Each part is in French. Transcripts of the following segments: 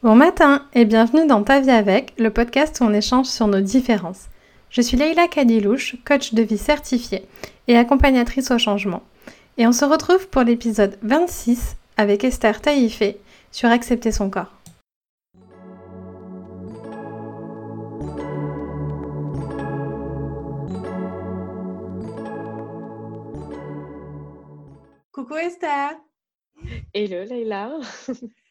Bon matin et bienvenue dans Ta vie avec, le podcast où on échange sur nos différences. Je suis Leïla Kadilouche, coach de vie certifiée et accompagnatrice au changement. Et on se retrouve pour l'épisode 26 avec Esther Taïfé sur accepter son corps. Coucou Esther Hello Leïla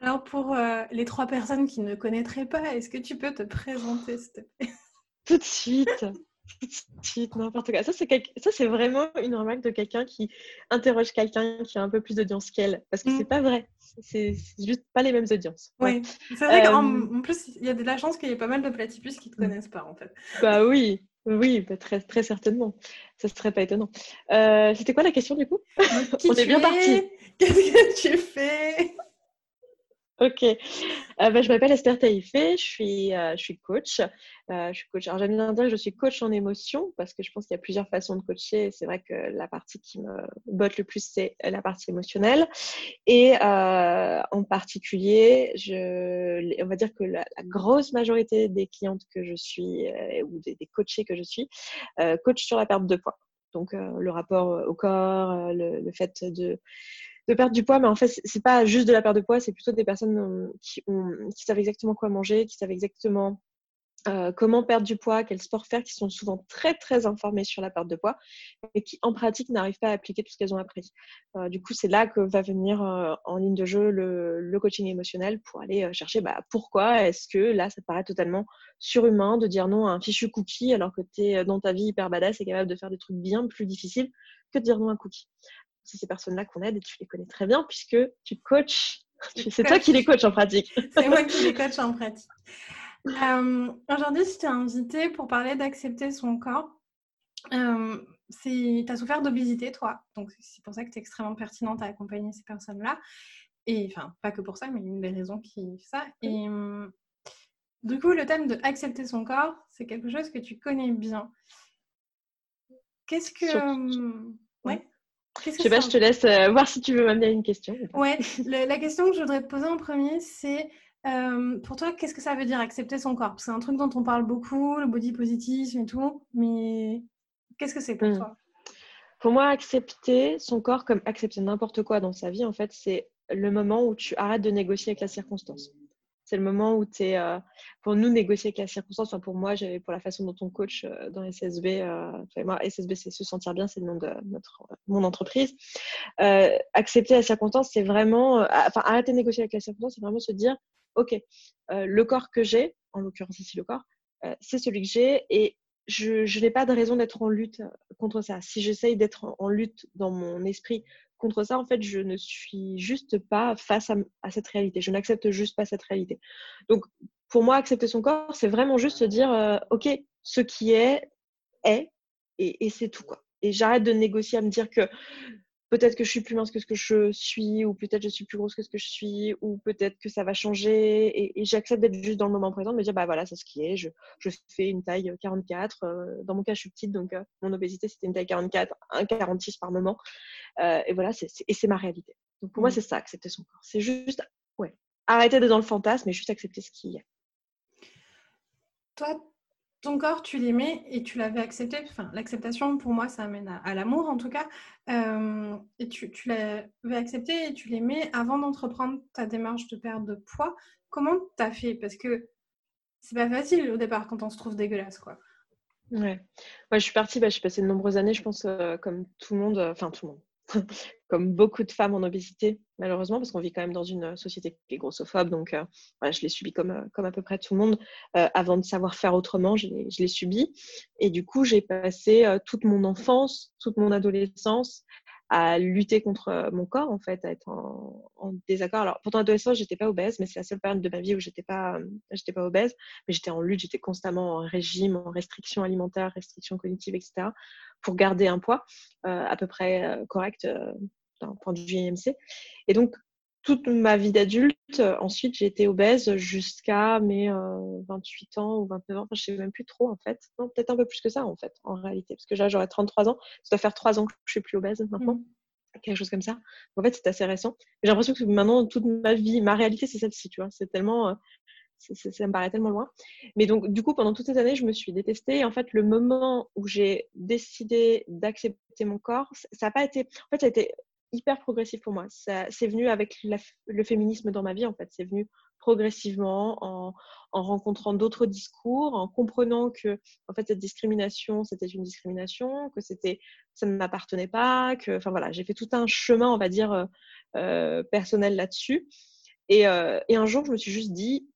Alors pour euh, les trois personnes qui ne connaîtraient pas, est-ce que tu peux te présenter s'il te plaît? Tout de suite Tout de suite, n'importe quoi. Ça, c'est, vraiment une remarque de quelqu'un qui interroge quelqu'un qui a un peu plus d'audience qu'elle. Parce que c'est mm. pas vrai. C'est, juste pas les mêmes audiences. Oui, c'est vrai qu'en euh, plus, il y a de la chance qu'il y ait pas mal de platypus qui te mm. connaissent pas, en fait. Bah oui, oui, bah, très, très certainement. Ça serait pas étonnant. Euh, c'était quoi la question du coup? On est bien parti. Qu'est-ce que tu fais? Ok, euh, bah, je m'appelle Esther Taïfé, je suis, euh, je suis coach. Euh, je suis coach. Alors j'aime bien dire que je suis coach en émotion parce que je pense qu'il y a plusieurs façons de coacher. C'est vrai que la partie qui me botte le plus, c'est la partie émotionnelle. Et en particulier, on va dire que la, grosse majorité des clientes que je suis ou des, des, coachés que je suis, coach sur la perte de poids. Donc le rapport au corps, le fait de de perdre du poids, mais en fait, c'est pas juste de la perte de poids, c'est plutôt des personnes euh, qui, savent exactement quoi manger, qui savent exactement euh, comment perdre du poids, quel sport faire, qui sont souvent très très informées sur la perte de poids, et qui en pratique n'arrivent pas à appliquer tout ce qu'elles ont appris. Euh, du coup, c'est là que va venir en ligne de jeu le, coaching émotionnel pour aller chercher bah, pourquoi est-ce que là, ça paraît totalement surhumain de dire non à un fichu cookie alors que tu es dans ta vie hyper badass et capable de faire des trucs bien plus difficiles que de dire non à un cookie c'est ces personnes-là qu'on aide et tu les connais très bien puisque tu coaches. C'est toi qui les coaches en pratique. C'est moi qui les coach en pratique. Euh, aujourd'hui, je t'ai invité pour parler d'accepter son corps. Euh, tu as souffert d'obésité, toi. Donc, c'est pour ça que tu es extrêmement pertinente à accompagner ces personnes-là. Et enfin, pas que pour ça, mais une des raisons qui fait ça. Et euh, du coup, le thème de accepter son corps, c'est quelque chose que tu connais bien. Qu'est-ce que. Ouais. Je sais pas, je te laisse euh, voir si tu veux m'amener une question. Ouais, la question que je voudrais te poser en premier, c'est euh, pour toi, qu'est-ce que ça veut dire accepter son corps? C'est un truc dont on parle beaucoup, le body positive et tout, mais qu'est-ce que c'est pour hmm. toi? Pour moi, accepter son corps comme accepter n'importe quoi dans sa vie, en fait, c'est le moment où tu arrêtes de négocier avec la circonstance. C'est le moment où tu es, euh, pour nous, négocier avec la circonstance. Enfin, pour moi, j'avais pour la façon dont on coach euh, dans SSB, euh, moi, SSB, c'est se sentir bien, c'est le nom de mon entreprise. accepter la circonstance, c'est vraiment, enfin, arrêter de négocier avec la circonstance, c'est vraiment se dire, OK, le corps que j'ai, en l'occurrence ici le corps, c'est celui que j'ai et je n'ai pas de raison d'être en lutte contre ça. Si j'essaye d'être en lutte dans mon esprit contre ça, en fait, je ne suis juste pas face à, cette réalité. Je n'accepte juste pas cette réalité. Donc, pour moi, accepter son corps, c'est vraiment juste se dire, euh, OK, ce qui est, est, et, c'est tout. Et j'arrête de négocier à me dire que peut-être que je suis plus mince que ce que je suis, ou peut-être je suis plus grosse que ce que je suis, ou peut-être que ça va changer. Et, j'accepte d'être juste dans le moment présent, de me dire, bah voilà, c'est ce qui est. Je, je, fais une taille 44. Euh, dans mon cas, je suis petite, donc euh, mon obésité, c'était une taille 44, 1,46 par moment. Euh, et voilà, c'est, et c'est ma réalité. Donc pour moi, mmh. c'est ça, accepter son corps. C'est juste, ouais, arrêter d'être dans le fantasme et juste accepter ce qui est. Toi, ton corps, tu l'aimais et tu l'avais accepté. Enfin, l'acceptation, pour moi, ça amène à, l'amour, en tout cas. Euh, et tu, l'avais accepté et tu l'aimais avant d'entreprendre ta démarche de perte de poids. Comment tu as fait? Parce que c'est pas facile au départ quand on se trouve dégueulasse, quoi. Ouais. je suis partie, bah, je suis de nombreuses années, je pense, euh, comme tout le monde, euh, enfin tout le monde, comme beaucoup de femmes en obésité, malheureusement, parce qu'on vit quand même dans une euh, société qui est grossophobe. Donc, euh, je l'ai subi comme, euh, comme à peu près tout le monde. avant de savoir faire autrement, je l'ai subi. Et du coup, j'ai passé toute mon enfance, toute mon adolescence à lutter contre mon corps, en fait, à être en, désaccord. Alors, pourtant, adolescence, j'étais pas obèse, mais c'est la seule période de ma vie où j'étais pas, j'étais pas obèse, mais j'étais en lutte, j'étais constamment en régime, en restriction alimentaire, restriction cognitive, etc., pour garder un poids à peu près correct d'un point de vue IMC. Et donc, toute ma vie d'adulte, ensuite, j'ai été obèse jusqu'à mes 28 ans ou 29 ans. Enfin, je sais même plus trop, en fait. Non, peut-être un peu plus que ça, en fait, en réalité. Parce que là, j'aurais 33 ans. Ça doit faire 3 ans que je suis plus obèse maintenant. Mmh. quelque chose comme ça. En fait, c'est assez récent. J'ai l'impression que maintenant, toute ma vie, ma réalité, c'est celle-ci, tu vois. C'est tellement, euh, ça me paraît tellement loin. Mais donc, du coup, pendant toutes ces années, je me suis détestée. Et en fait, le moment où j'ai décidé d'accepter mon corps, ça n'a pas été. En fait, ça a été hyper progressif pour moi. C'est venu avec le féminisme dans ma vie, en fait. C'est venu progressivement en, en rencontrant d'autres discours, en comprenant que en fait cette discrimination c'était une discrimination, que c'était ça ne m'appartenait pas, que enfin voilà j'ai fait tout un chemin on va dire euh, euh, personnel là-dessus. Et, euh, et, un jour je me suis juste dit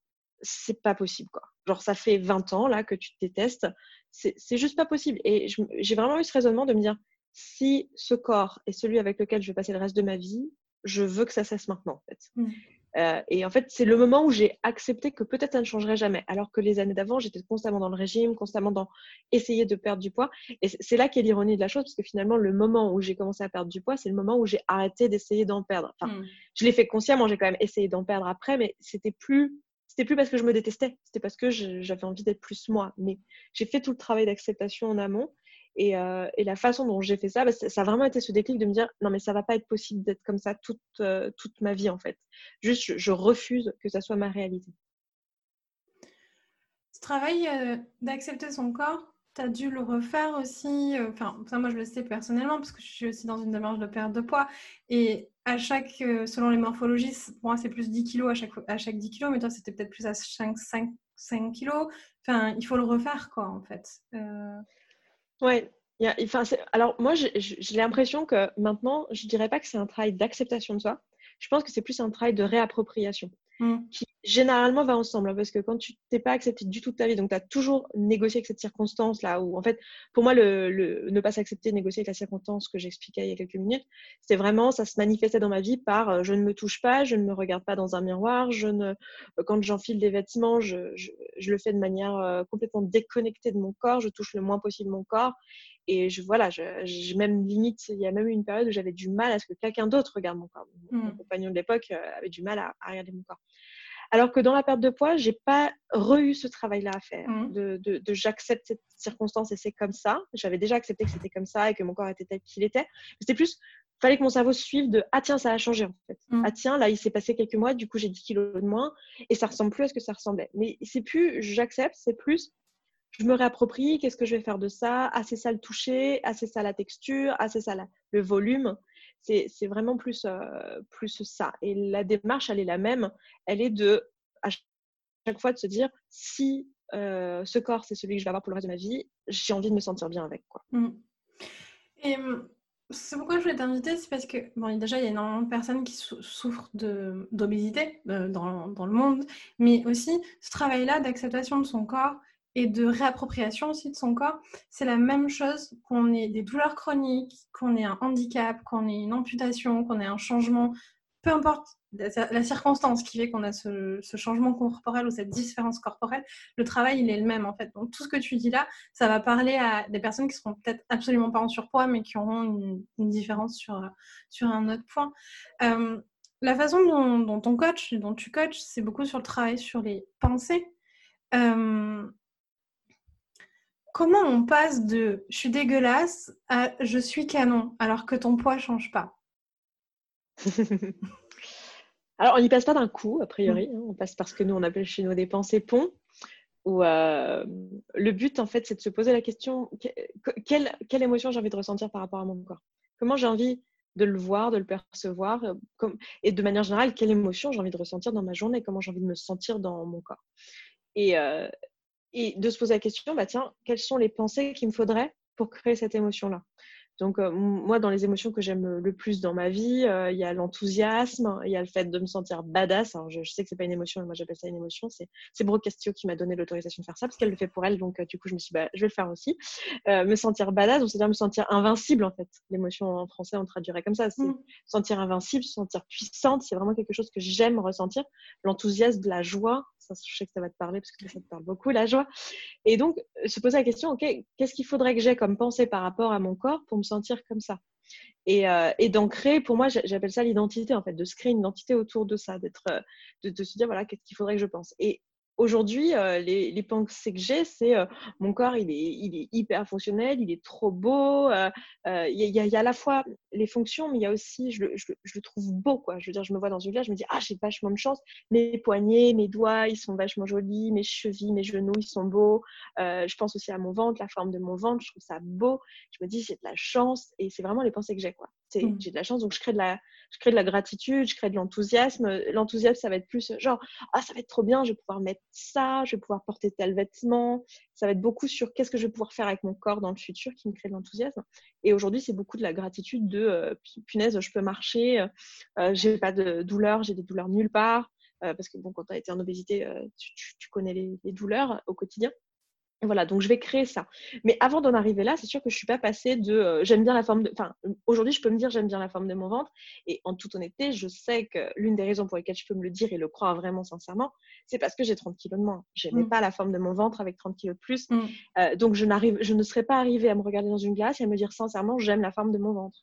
c'est pas possible quoi. Genre ça fait 20 ans là que tu te détestes, c'est juste pas possible. Et j'ai vraiment eu ce raisonnement de me dire si ce corps est celui avec lequel je vais passer le reste de ma vie, je veux que ça cesse maintenant en fait. Mmh. Euh, et en fait, c'est le moment où j'ai accepté que peut-être ça ne changerait jamais. Alors que les années d'avant, j'étais constamment dans le régime, constamment dans essayer de perdre du poids. Et c'est là qu'est l'ironie de la chose, parce que finalement, le moment où j'ai commencé à perdre du poids, c'est le moment où j'ai arrêté d'essayer d'en perdre. Enfin, hmm. je l'ai fait consciemment, j'ai quand même essayé d'en perdre après, mais c'était plus c'était plus parce que je me détestais, c'était parce que j'avais envie d'être plus moi. Mais j'ai fait tout le travail d'acceptation en amont euh, et, la façon dont j'ai fait ça, bah, ça a vraiment été ce déclic de me dire non, mais ça va pas être possible d'être comme ça toute, euh, toute ma vie en fait. Juste, je, refuse que ça soit ma réalité. Ce travail euh, d'accepter son corps, tu as dû le refaire aussi. Enfin, ça, moi, je le sais personnellement parce que je suis aussi dans une démarche de perte de poids. Et à chaque, selon les morphologies, moi, c'est plus 10 kilos à chaque, à chaque 10 kilos, mais toi, c'était peut-être plus à 5, 5, 5 kilos. Enfin, il faut le refaire, quoi, en fait. Ouais. enfin, alors moi, j'ai l'impression que maintenant, je dirais pas que c'est un travail d'acceptation de soi. Je pense que c'est plus un travail de réappropriation. Qui généralement va ensemble. Hein, parce que quand tu t'es pas accepté du tout de ta vie, donc tu as toujours négocié avec cette circonstance-là, où en fait, pour moi, le, ne pas s'accepter, négocier avec la circonstance que j'expliquais il y a quelques minutes, c'était vraiment, ça se manifestait dans ma vie par euh, je ne me touche pas, je ne me regarde pas dans un miroir, je ne, euh, quand j'enfile des vêtements, je, je, le fais de manière euh, complètement déconnectée de mon corps, je touche le moins possible mon corps. Et je, voilà, j'ai même limite, il y a même eu une période où j'avais du mal à ce que quelqu'un d'autre regarde mon corps. Mon, mmh. compagnon de l'époque avait du mal à regarder mon corps. Alors que dans la perte de poids, j'ai pas re-eu ce travail-là à faire. Mmh. De, j'accepte cette circonstance et c'est comme ça. J'avais déjà accepté que c'était comme ça et que mon corps était tel qu'il était. C'était plus, fallait que mon cerveau suive de ah tiens ça a changé en fait. Mmh. Ah tiens là il s'est passé quelques mois, du coup j'ai 10 kilos de moins et ça ressemble plus à ce que ça ressemblait. Mais c'est plus j'accepte, c'est plus je me réapproprie, qu'est-ce que je vais faire de ça? Ah, c'est ça le toucher, ah, c'est ça la texture, ah, c'est ça le volume c'est vraiment plus, euh, plus ça. Et la démarche, elle est la même. Elle est de, à chaque fois, de se dire si euh, ce corps, c'est celui que je vais avoir pour le reste de ma vie, j'ai envie de me sentir bien avec. Mmh. Et mmh, c'est pourquoi je voulais t'inviter, c'est parce que, bon, déjà, il y a énormément de personnes qui souffrent d'obésité euh, dans, le monde, mais aussi ce travail-là d'acceptation de son corps, et de réappropriation aussi de son corps, c'est la même chose qu'on ait des douleurs chroniques, qu'on ait un handicap, qu'on ait une amputation, qu'on ait un changement, peu importe la circonstance qui fait qu'on a ce, changement corporel ou cette différence corporelle, le travail, il est le même en fait. Donc tout ce que tu dis là, ça va parler à des personnes qui seront peut-être absolument pas en surpoids, mais qui auront une, différence sur, sur un autre point. Euh, la façon dont, dont ton coach, dont tu coaches, c'est beaucoup sur le travail sur les pensées. Euh, Comment on passe de je suis dégueulasse à je suis canon alors que ton poids change pas? Alors, on n'y passe pas d'un coup, a priori. Hein. On passe parce que nous, on appelle chez nous des pensées ponts. Euh, le but, en fait, c'est de se poser la question quelle, émotion j'ai envie de ressentir par rapport à mon corps? Comment j'ai envie de le voir, de le percevoir euh, Et de manière générale, quelle émotion j'ai envie de ressentir dans ma journée? Comment j'ai envie de me sentir dans mon corps? Euh, et de se poser la question, bah tiens, quelles sont les pensées qu'il me faudrait pour créer cette émotion-là? Donc, euh, moi, dans les émotions que j'aime le plus dans ma vie, euh, il y a l'enthousiasme, il y a le fait de me sentir badass. Alors, je, sais que c'est pas une émotion, mais moi, j'appelle ça une émotion. C'est, c'est Brooke Castillo qui m'a donné l'autorisation de faire ça parce qu'elle le fait pour elle. Donc, euh, du coup, je me suis dit, bah, je vais le faire aussi. me sentir badass, c'est-à-dire me sentir invincible, en fait. L'émotion en français, on traduirait comme ça. C'est mmh. sentir invincible, se sentir puissante. C'est vraiment quelque chose que j'aime ressentir. L'enthousiasme, la joie, je sais que ça va te parler parce que ça te parle beaucoup, la joie. Et donc, se poser la question, OK, qu'est-ce qu'il faudrait que j'ai comme pensée par rapport à mon corps pour me sentir comme ça et, euh, et créer, pour moi, j'appelle ça l'identité, en fait, de se créer une identité autour de ça, d'être, euh, de, se dire, voilà, qu'est-ce qu'il faudrait que je pense. Et aujourd'hui, euh, les, pensées que j'ai, c'est euh, mon corps, il est, hyper fonctionnel, il est trop beau. Euh, il y, a à la fois les fonctions, mais il y a aussi, je, le trouve beau. Quoi. Je veux dire, je me vois dans une glace, je me dis, ah, j'ai vachement de chance. Mes poignets, mes doigts, ils sont vachement jolis. Mes chevilles, mes genoux, ils sont beaux. je pense aussi à mon ventre, la forme de mon ventre, je trouve ça beau. Je me dis, j'ai de la chance. Et c'est vraiment les pensées que j'ai. quoi. Mmh. J'ai de la chance, donc je crée de la, je crée de la gratitude, je crée de l'enthousiasme. L'enthousiasme, ça va être plus genre, ah, ça va être trop bien, je vais pouvoir mettre ça, je vais pouvoir porter tel vêtement. Ça va être beaucoup sur qu'est-ce que je vais pouvoir faire avec mon corps dans le futur qui me crée de l'enthousiasme. Et aujourd'hui, c'est beaucoup de la gratitude de, euh, punaise, je peux marcher, euh, j'ai pas de douleur, j'ai des douleurs nulle part. Euh, parce que bon, quand tu as été en obésité, tu, connais les douleurs au quotidien. Voilà, donc je vais créer ça. Mais avant d'en arriver là, c'est sûr que je ne suis pas passée de euh, j'aime bien la forme de. Enfin, aujourd'hui, je peux me dire j'aime bien la forme de mon ventre. Et en toute honnêteté, je sais que l'une des raisons pour lesquelles je peux me le dire et le croire vraiment sincèrement, c'est parce que j'ai 30 kilos de moins. Je n'aimais mm. pas la forme de mon ventre avec 30 kilos de plus. Mm. Euh, donc, je, je ne serais pas arrivée à me regarder dans une glace et à me dire sincèrement j'aime la forme de mon ventre.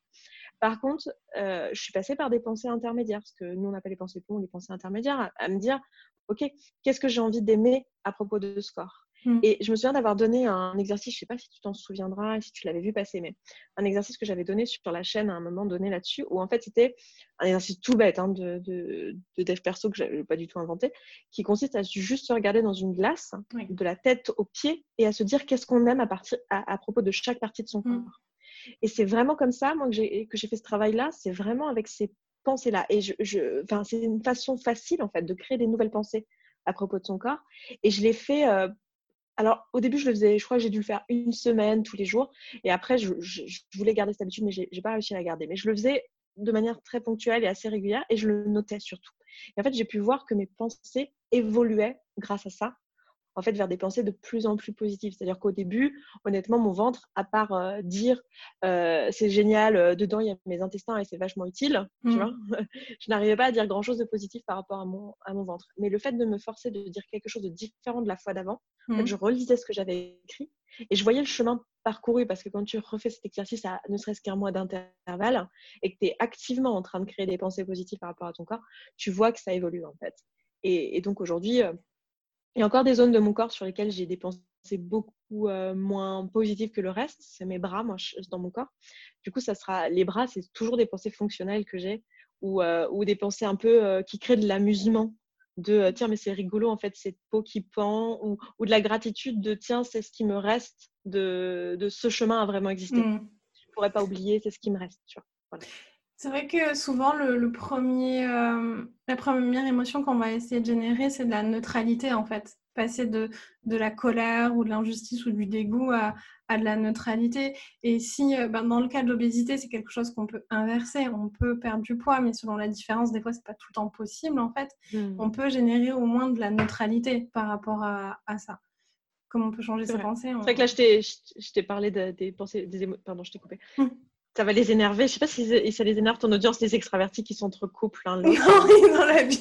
Par contre, euh, je suis passée par des pensées intermédiaires, parce que nous, on appelle les pensées ponts, les pensées intermédiaires, à, à me dire, OK, qu'est-ce que j'ai envie d'aimer à propos de ce corps? Mm. Et je me souviens d'avoir donné un exercice, je ne sais pas si tu t'en souviendras, si tu l'avais vu passer, mais un exercice que j'avais donné sur la chaîne à un moment donné là-dessus, où en fait c'était un exercice tout bête hein, de, de, dev perso que je n'avais pas du tout inventé, qui consiste à juste se regarder dans une glace, de la tête aux pieds, et à se dire qu'est-ce qu'on aime à, partir, à, propos de chaque partie de son mm. corps. Et c'est vraiment comme ça, moi, que j'ai fait ce travail-là, c'est vraiment avec ces pensées-là. Et je, je c'est une façon facile, en fait, de créer des nouvelles pensées à propos de son corps. Et je l'ai fait euh, alors, au début, je le faisais, je crois que j'ai dû le faire une semaine tous les jours. Et après, je, voulais garder cette habitude, mais je n'ai pas réussi à la garder. Mais je le faisais de manière très ponctuelle et assez régulière et je le notais surtout. Et en fait, j'ai pu voir que mes pensées évoluaient grâce à ça en fait vers des pensées de plus en plus positives. C'est-à-dire qu'au début, honnêtement, mon ventre, à part euh, dire euh, c'est génial, euh, dedans il y a mes intestins et c'est vachement utile, tu mmh. vois, je n'arrivais pas à dire grand-chose de positif par rapport à mon, à mon ventre. Mais le fait de me forcer de dire quelque chose de différent de la fois d'avant, mmh. je relisais ce que j'avais écrit et je voyais le chemin parcouru parce que quand tu refais cet exercice à ne serait-ce qu'un mois d'intervalle et que tu es activement en train de créer des pensées positives par rapport à ton corps, tu vois que ça évolue en fait. Et, et donc aujourd'hui, il y a encore des zones de mon corps sur lesquelles j'ai des pensées beaucoup euh, moins positives que le reste. C'est mes bras, moi, dans mon corps. Du coup, ça sera les bras, c'est toujours des pensées fonctionnelles que j'ai ou, euh, ou, des pensées un peu euh, qui créent de l'amusement. De tiens, mais c'est rigolo en fait, cette peau qui pend, ou, ou, de la gratitude de tiens, c'est ce qui me reste de, de ce chemin à vraiment exister. Mmh. Je ne pourrais pas oublier, c'est ce qui me reste. C'est vrai que souvent, le, premier, euh, la première émotion qu'on va essayer de générer, c'est de la neutralité, en fait. Passer de, de la colère ou de l'injustice ou du dégoût à, à, de la neutralité. Et si, euh, ben, dans le cas de l'obésité, c'est quelque chose qu'on peut inverser, on peut perdre du poids, mais selon la différence, des fois, c'est pas tout le temps possible, en fait. Hmm. On peut générer au moins de la neutralité par rapport à, à ça. Comment on peut changer ses pensées C'est vrai que là, je t'ai parlé des pensées, des Pardon, je t'ai coupé. Ça va les énerver. Je sais pas si ça les énerve ton audience, les extravertis qui sont entre couples. Hein, non, dans la vie.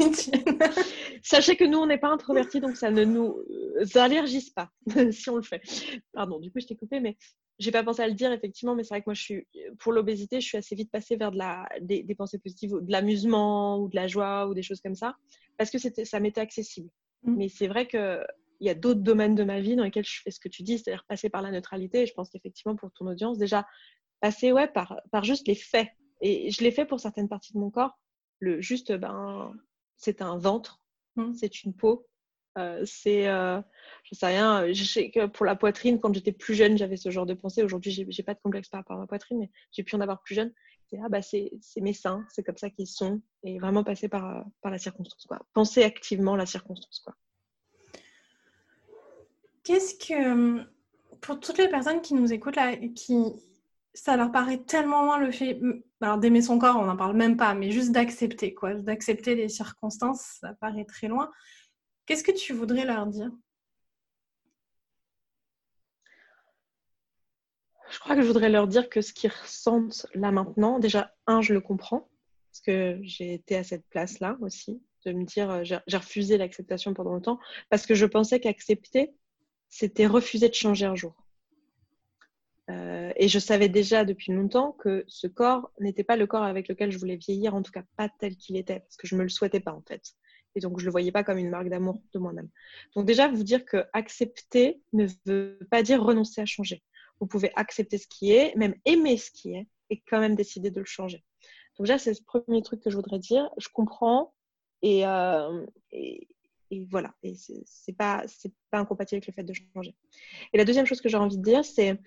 Sachez que nous, on n'est pas introvertis, donc ça ne nous euh, allergise pas si on le fait. Pardon, du coup, je t'ai coupé, mais j'ai pas pensé à le dire effectivement, mais c'est vrai que moi, je suis pour l'obésité, je suis assez vite passée vers de la, des, pensées positives, de l'amusement ou de la joie ou des choses comme ça, parce que ça m'était accessible. Mm. Mais c'est vrai que il y a d'autres domaines de ma vie dans lesquels je fais ce que tu dis, c'est-à-dire passer par la neutralité. Et je pense qu'effectivement, pour ton audience, déjà, passer ouais, par, par juste les faits. Et je l'ai fait pour certaines parties de mon corps. Le juste, ben, c'est un ventre, mmh. c'est une peau, euh, c'est, euh, je sais rien, je sais que pour la poitrine, quand j'étais plus jeune, j'avais ce genre de pensée. Aujourd'hui, j'ai, j'ai pas de complexe par rapport à ma poitrine, mais j'ai pu en avoir plus jeune. C'est, ah, bah, c'est, c'est mes seins, c'est comme ça qu'ils sont, et vraiment passer par, par la circonstance. Quoi. Penser activement la circonstance. Quoi. Qu'est-ce que, pour toutes les personnes qui nous écoutent là, qui, ça leur paraît tellement loin le fait. Alors, d'aimer son corps, on n'en parle même pas, mais juste d'accepter, quoi. D'accepter les circonstances, ça paraît très loin. Qu'est-ce que tu voudrais leur dire? Je crois que je voudrais leur dire que ce qu'ils ressentent là maintenant, déjà, un, je le comprends, parce que j'ai été à cette place-là aussi, de me dire, euh, j'ai refusé l'acceptation pendant longtemps, parce que je pensais qu'accepter, c'était refuser de changer un jour. Euh, et je savais déjà depuis longtemps que ce corps n'était pas le corps avec lequel je voulais vieillir, en tout cas pas tel qu'il était, parce que je ne me le souhaitais pas en fait. Et donc, je ne le voyais pas comme une marque d'amour de moi-même. Donc, déjà, vous dire que accepter ne veut pas dire renoncer à changer. Vous pouvez accepter ce qui est, même aimer ce qui est, et quand même décider de le changer. Donc, déjà, c'est le premier truc que je voudrais dire. Je comprends et, euh, et, voilà. Et c'est pas, pas incompatible avec le fait de changer. Et la deuxième chose que j'ai envie de dire, c'est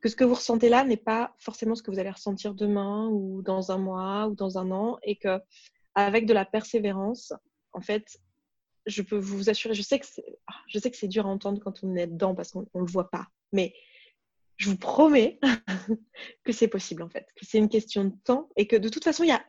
que ce que vous ressentez là n'est pas forcément ce que vous allez ressentir demain ou dans un mois ou dans un an et que avec de la persévérance, en fait, je peux vous assurer, je sais que c'est, ah, je sais que c'est dur à entendre quand on est dedans parce qu'on ne le voit pas, mais je vous promets que c'est possible en fait, que c'est une question de temps et que de toute façon, il y a,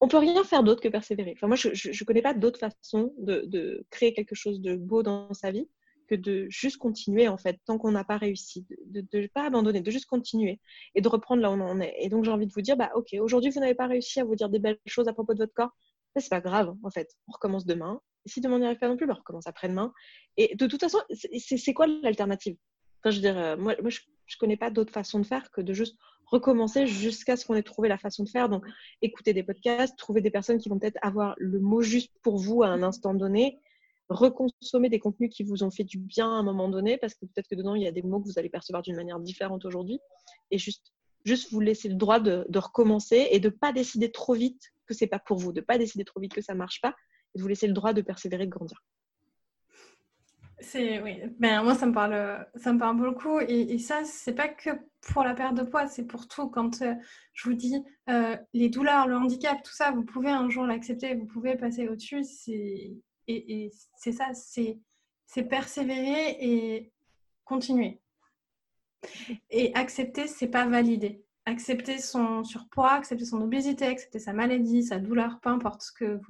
on peut rien faire d'autre que persévérer. Enfin, moi, je ne connais pas d'autre façon de, de, créer quelque chose de beau dans sa vie que de juste continuer en fait, tant qu'on n'a pas réussi, de ne pas abandonner, de juste continuer et de reprendre là où on en est. Et donc j'ai envie de vous dire, bah ok, aujourd'hui vous n'avez pas réussi à vous dire des belles choses à propos de votre corps, c'est pas grave en fait, on recommence demain. Et si demain on n'y arrive pas non plus, bah, on recommence après-demain. Et de toute façon, c'est quoi l'alternative? Enfin, Je veux dire, euh, moi, moi je, ne connais pas d'autre façon de faire que de juste recommencer jusqu'à ce qu'on ait trouvé la façon de faire. Donc, écouter des podcasts, trouver des personnes qui vont peut-être avoir le mot juste pour vous à un instant donné, reconsommer des contenus qui vous ont fait du bien à un moment donné, parce que peut-être que dedans, il y a des mots que vous allez percevoir d'une manière différente aujourd'hui, et juste, juste vous laisser le droit de, recommencer et de ne pas décider trop vite que c'est pas pour vous, de ne pas décider trop vite que ça marche pas, et de vous laisser le droit de persévérer, de grandir. C'est oui, ben, moi ça me parle, ça me parle beaucoup et, et ça c'est pas que pour la perte de poids, c'est pour tout. Quand euh, je vous dis euh, les douleurs, le handicap, tout ça, vous pouvez un jour l'accepter, vous pouvez passer au-dessus. C'est et, c'est ça, c'est persévérer et continuer. Et accepter, c'est pas valider. Accepter son surpoids, accepter son obésité, accepter sa maladie, sa douleur, peu importe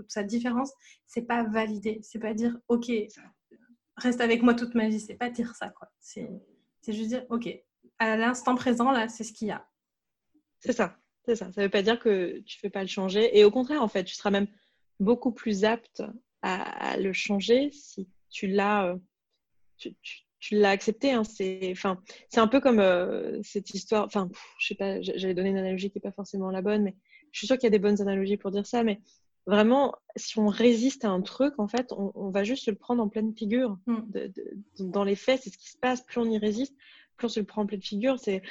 sa différence, c'est pas valider. C'est pas dire ok, reste avec moi toute ma vie. C'est pas dire ça quoi. C'est juste dire ok, à l'instant présent là, c'est ce qu'il y a. C'est ça, c'est ça. Ça veut pas dire que tu fais pas le changer. Et au contraire, en fait, tu seras même beaucoup plus apte à, le changer si tu l'as euh, tu, tu, l'as accepté. Hein. C'est enfin, un peu comme euh, cette histoire. Enfin, je sais pas, j'allais donner une analogie qui n'est pas forcément la bonne, mais je suis sûre qu'il y a des bonnes analogies pour dire ça. Mais vraiment, si on résiste à un truc, en fait, on, va juste le prendre en pleine figure. Mm. De, dans les faits, c'est ce qui se passe. Plus on y résiste, plus on se le prend en pleine figure. C'est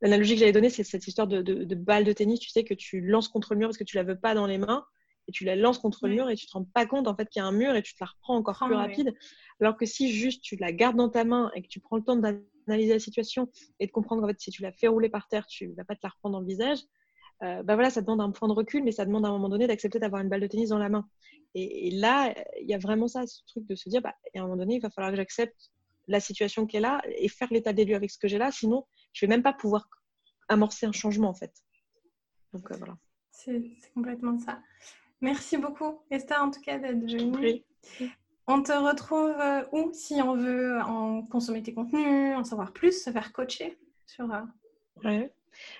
l'analogie que j'avais donnée, c'est cette histoire de, de, balle de tennis. Tu sais que tu lances contre le mur parce que tu la veux pas dans les mains et tu la lances contre le mur et tu te rends pas compte en fait qu'il y a un mur et tu te la reprends encore plus rapide. Alors que si juste tu la gardes dans ta main et que tu prends le temps d'analyser la situation et de comprendre qu'en fait si tu la fais rouler par terre, tu vas pas te la reprendre dans le visage. Euh, bah voilà, ça demande un point de recul, mais ça demande à un moment donné d'accepter d'avoir une balle de tennis dans la main. Et, là, il y a vraiment ça, ce truc de se dire, bah, à un moment donné, il va falloir que j'accepte la situation qui est là et faire l'état des lieux avec ce que j'ai là, sinon je vais même pas pouvoir amorcer un changement en fait. Donc euh, voilà. C'est complètement ça. Merci beaucoup, Esther, en tout cas, d'être venue. On te retrouve euh, où si on veut en consommer tes contenus, en savoir plus, se faire coacher sur. Euh,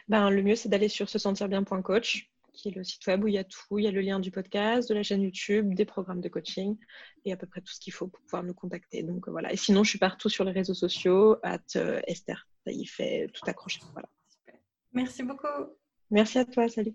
ben, le mieux, c'est d'aller sur se sentir bien.coach, qui est le site web où il y a tout. Il y a le lien du podcast, de la chaîne YouTube, des programmes de coaching et à peu près tout ce qu'il faut pour pouvoir nous contacter. Donc voilà. Et sinon, je suis partout sur les réseaux sociaux, at euh, Esther. Ça y fait tout accroché. Voilà. Merci beaucoup. Merci à toi. Salut.